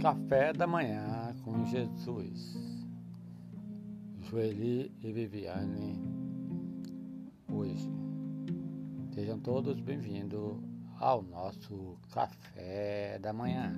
Café da Manhã com Jesus. Joeli e Viviane hoje. Sejam todos bem-vindos ao nosso Café da Manhã.